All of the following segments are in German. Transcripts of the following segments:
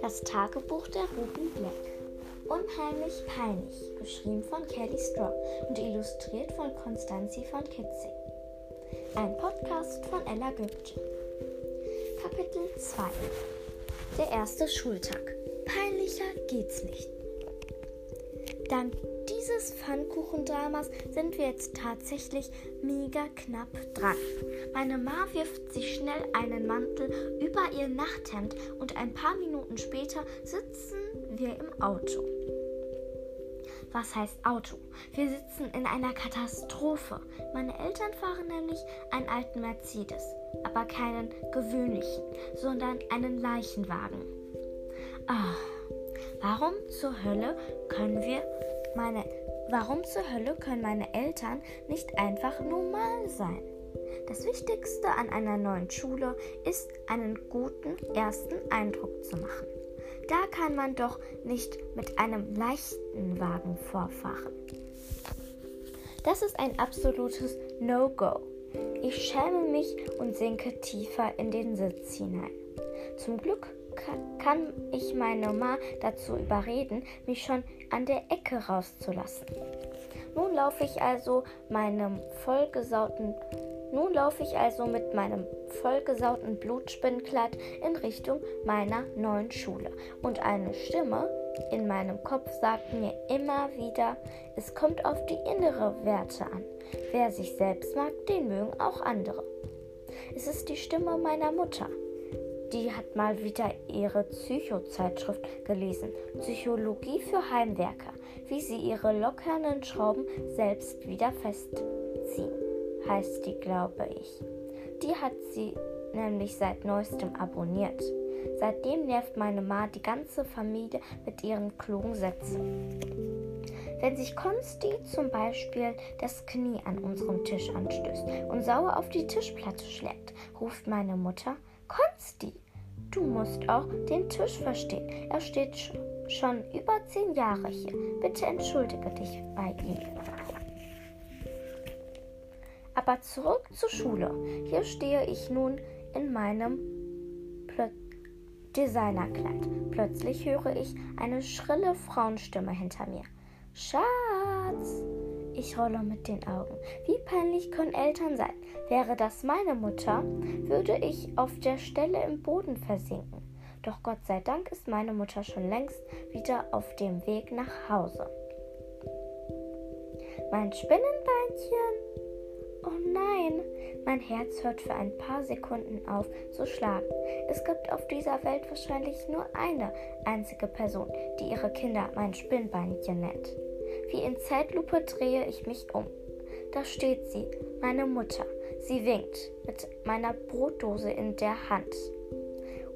Das Tagebuch der Ruby Black. Unheimlich peinlich, geschrieben von Kelly Straw und illustriert von Konstanzi von Kitzing. Ein Podcast von Ella Gübce. Kapitel 2 Der erste Schultag. Peinlicher geht's nicht. Dank dieses Pfannkuchendramas sind wir jetzt tatsächlich mega knapp dran. Meine Ma wirft sich schnell einen Mantel über ihr Nachthemd und ein paar Minuten später sitzen wir im Auto. Was heißt Auto? Wir sitzen in einer Katastrophe. Meine Eltern fahren nämlich einen alten Mercedes, aber keinen gewöhnlichen, sondern einen Leichenwagen. Ah, warum zur Hölle können wir meine Warum zur Hölle können meine Eltern nicht einfach normal sein? Das Wichtigste an einer neuen Schule ist, einen guten ersten Eindruck zu machen. Da kann man doch nicht mit einem leichten Wagen vorfahren. Das ist ein absolutes No-Go. Ich schäme mich und sinke tiefer in den Sitz hinein. Zum Glück kann ich meine Ma dazu überreden, mich schon an der Ecke rauszulassen. Nun laufe ich also meinem vollgesauten nun laufe ich also mit meinem vollgesauten Blutspinnkleid in Richtung meiner neuen Schule. Und eine Stimme in meinem Kopf sagt mir immer wieder, es kommt auf die innere Werte an. Wer sich selbst mag, den mögen auch andere. Es ist die Stimme meiner Mutter. Die hat mal wieder ihre Psychozeitschrift gelesen. Psychologie für Heimwerker. Wie sie ihre lockernen Schrauben selbst wieder festziehen, heißt die, glaube ich. Die hat sie nämlich seit neuestem abonniert. Seitdem nervt meine Ma die ganze Familie mit ihren klugen Sätzen. Wenn sich Konsti zum Beispiel das Knie an unserem Tisch anstößt und sauer auf die Tischplatte schlägt, ruft meine Mutter Konsti, du musst auch den Tisch verstehen. Er steht schon über zehn Jahre hier. Bitte entschuldige dich bei ihm. Aber zurück zur Schule. Hier stehe ich nun in meinem Plö Designerkleid. Plötzlich höre ich eine schrille Frauenstimme hinter mir. Schatz! Ich rolle mit den Augen. Wie peinlich können Eltern sein? Wäre das meine Mutter, würde ich auf der Stelle im Boden versinken. Doch Gott sei Dank ist meine Mutter schon längst wieder auf dem Weg nach Hause. Mein Spinnenbeinchen? Oh nein, mein Herz hört für ein paar Sekunden auf zu schlagen. Es gibt auf dieser Welt wahrscheinlich nur eine einzige Person, die ihre Kinder mein Spinnbeinchen nennt. Wie in Zeitlupe drehe ich mich um. Da steht sie, meine Mutter. Sie winkt mit meiner Brotdose in der Hand.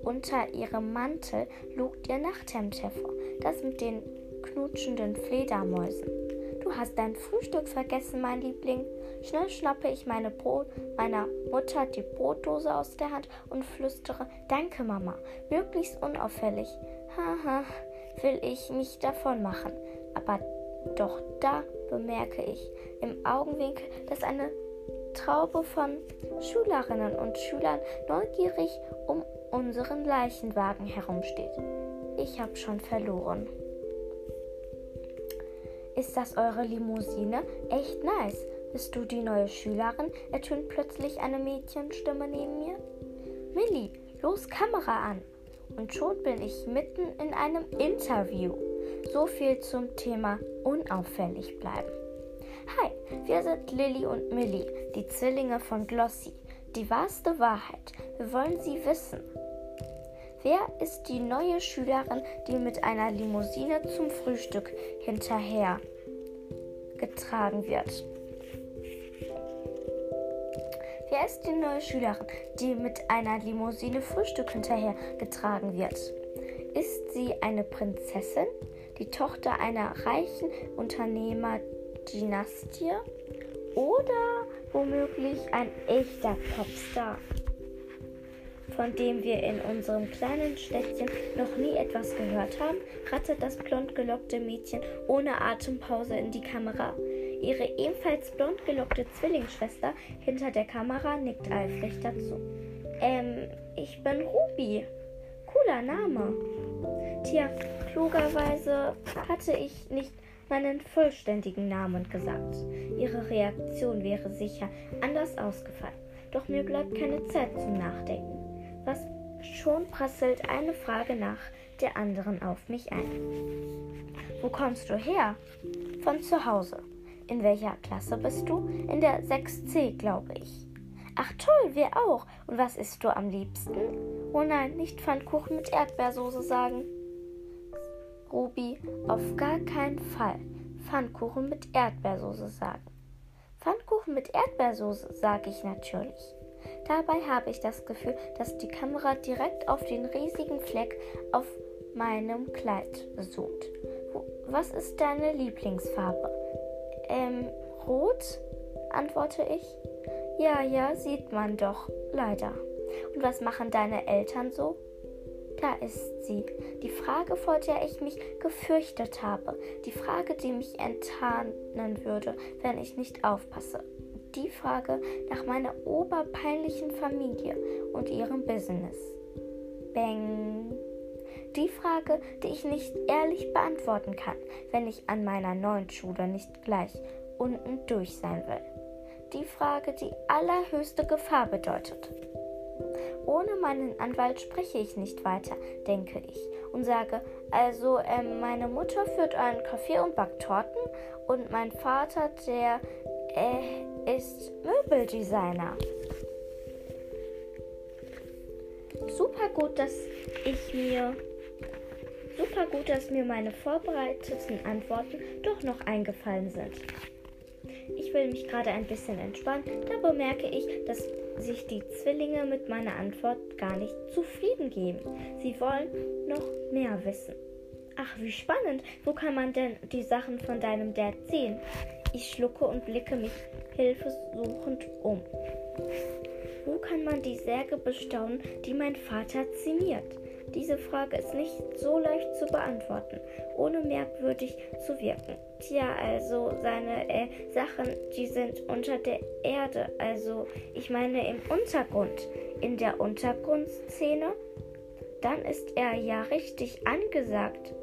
Unter ihrem Mantel lugt ihr Nachthemd hervor, das mit den knutschenden Fledermäusen. Du hast dein Frühstück vergessen, mein Liebling. Schnell schnappe ich meine Brot, meiner Mutter die Brotdose aus der Hand und flüstere Danke, Mama. Möglichst unauffällig. Haha, will ich mich davon machen. Aber doch da bemerke ich im Augenwinkel, dass eine Traube von Schülerinnen und Schülern neugierig um unseren Leichenwagen herumsteht. Ich habe schon verloren. Ist das eure Limousine? Echt nice. Bist du die neue Schülerin? ertönt plötzlich eine Mädchenstimme neben mir. Millie, los Kamera an. Und schon bin ich mitten in einem Interview. So viel zum Thema unauffällig bleiben. Hi, wir sind Lilly und Millie, die Zwillinge von Glossy. Die wahrste Wahrheit. Wir wollen sie wissen. Wer ist die neue Schülerin, die mit einer Limousine zum Frühstück hinterher getragen wird? Wer ist die neue Schülerin, die mit einer Limousine Frühstück hinterher getragen wird? Ist sie eine Prinzessin, die Tochter einer reichen Unternehmerdynastie oder womöglich ein echter Popstar, von dem wir in unserem kleinen Städtchen noch nie etwas gehört haben, rattet das blond gelockte Mädchen ohne Atempause in die Kamera. Ihre ebenfalls blond gelockte Zwillingsschwester hinter der Kamera nickt eifrig dazu. Ähm, ich bin Ruby. Cooler Name. Tja, klugerweise hatte ich nicht meinen vollständigen Namen gesagt. Ihre Reaktion wäre sicher anders ausgefallen. Doch mir bleibt keine Zeit zum Nachdenken. Was schon prasselt eine Frage nach der anderen auf mich ein. Wo kommst du her? Von zu Hause. In welcher Klasse bist du? In der 6c, glaube ich. Ach toll, wir auch. Und was isst du am liebsten? Oh nein, nicht Pfannkuchen mit Erdbeersoße sagen. Ruby, auf gar keinen Fall Pfannkuchen mit Erdbeersoße sagen. Pfannkuchen mit Erdbeersoße sage ich natürlich. Dabei habe ich das Gefühl, dass die Kamera direkt auf den riesigen Fleck auf meinem Kleid zoomt. Was ist deine Lieblingsfarbe? Ähm, rot? antworte ich. Ja, ja, sieht man doch, leider. Und was machen deine Eltern so? Da ist sie. Die Frage, vor der ich mich gefürchtet habe. Die Frage, die mich enttarnen würde, wenn ich nicht aufpasse. Die Frage nach meiner oberpeinlichen Familie und ihrem Business. Bang. Die Frage, die ich nicht ehrlich beantworten kann, wenn ich an meiner neuen Schule nicht gleich unten durch sein will. Die Frage, die allerhöchste Gefahr bedeutet. Ohne meinen Anwalt spreche ich nicht weiter, denke ich, und sage, also ähm, meine Mutter führt einen Kaffee und backt Torten und mein Vater, der äh, ist Möbeldesigner. Super gut, dass ich mir super gut, dass mir meine vorbereiteten Antworten doch noch eingefallen sind. Ich will mich gerade ein bisschen entspannen, da bemerke ich, dass sich die Zwillinge mit meiner Antwort gar nicht zufrieden geben. Sie wollen noch mehr wissen. Ach, wie spannend. Wo kann man denn die Sachen von deinem Dad sehen? Ich schlucke und blicke mich hilfesuchend um. Wo kann man die Särge bestaunen, die mein Vater zimiert? Diese Frage ist nicht so leicht zu beantworten, ohne merkwürdig zu wirken. Tja, also seine äh, Sachen, die sind unter der Erde, also ich meine im Untergrund. In der Untergrundszene? Dann ist er ja richtig angesagt.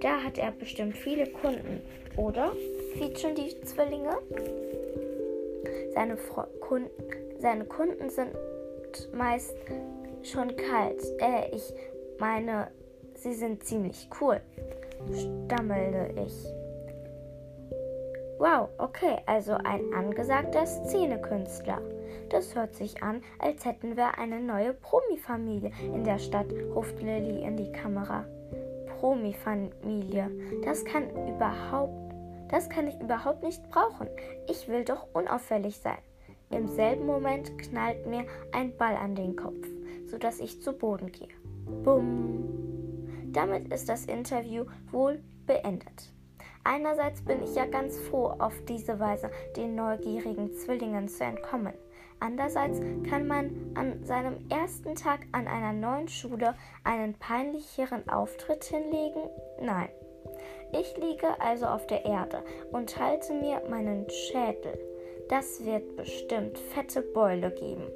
Da hat er bestimmt viele Kunden, oder? Quietschen die Zwillinge? Seine, Kunden, seine Kunden sind meist schon kalt. Äh, ich meine, sie sind ziemlich cool, stammelte ich. Wow, okay, also ein angesagter Szenekünstler. Das hört sich an, als hätten wir eine neue Promi-Familie in der Stadt, ruft Lilly in die Kamera. Promi-Familie, das kann überhaupt, das kann ich überhaupt nicht brauchen. Ich will doch unauffällig sein. Im selben Moment knallt mir ein Ball an den Kopf, sodass ich zu Boden gehe. Bumm. Damit ist das Interview wohl beendet. Einerseits bin ich ja ganz froh, auf diese Weise den neugierigen Zwillingen zu entkommen. Andererseits kann man an seinem ersten Tag an einer neuen Schule einen peinlicheren Auftritt hinlegen? Nein. Ich liege also auf der Erde und halte mir meinen Schädel. Das wird bestimmt fette Beule geben.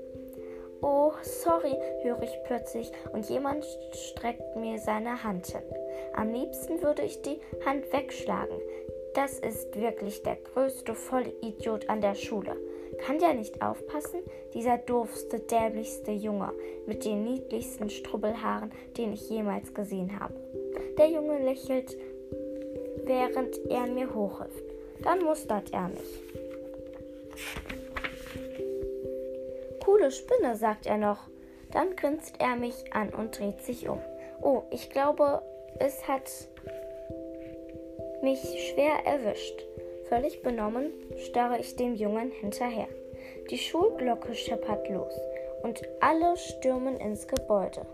Oh, sorry, höre ich plötzlich und jemand streckt mir seine Hand hin. Am liebsten würde ich die Hand wegschlagen. Das ist wirklich der größte Vollidiot an der Schule. Kann der nicht aufpassen? Dieser doofste, dämlichste Junge mit den niedlichsten Strubbelhaaren, den ich jemals gesehen habe. Der Junge lächelt, während er mir hochhilft. Dann mustert er mich. Coole Spinne, sagt er noch. Dann grinst er mich an und dreht sich um. Oh, ich glaube, es hat mich schwer erwischt. Völlig benommen starre ich dem Jungen hinterher. Die Schulglocke scheppert los und alle stürmen ins Gebäude.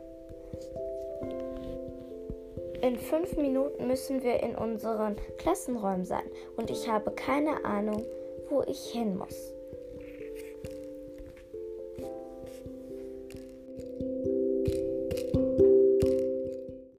In fünf Minuten müssen wir in unseren Klassenräumen sein und ich habe keine Ahnung, wo ich hin muss.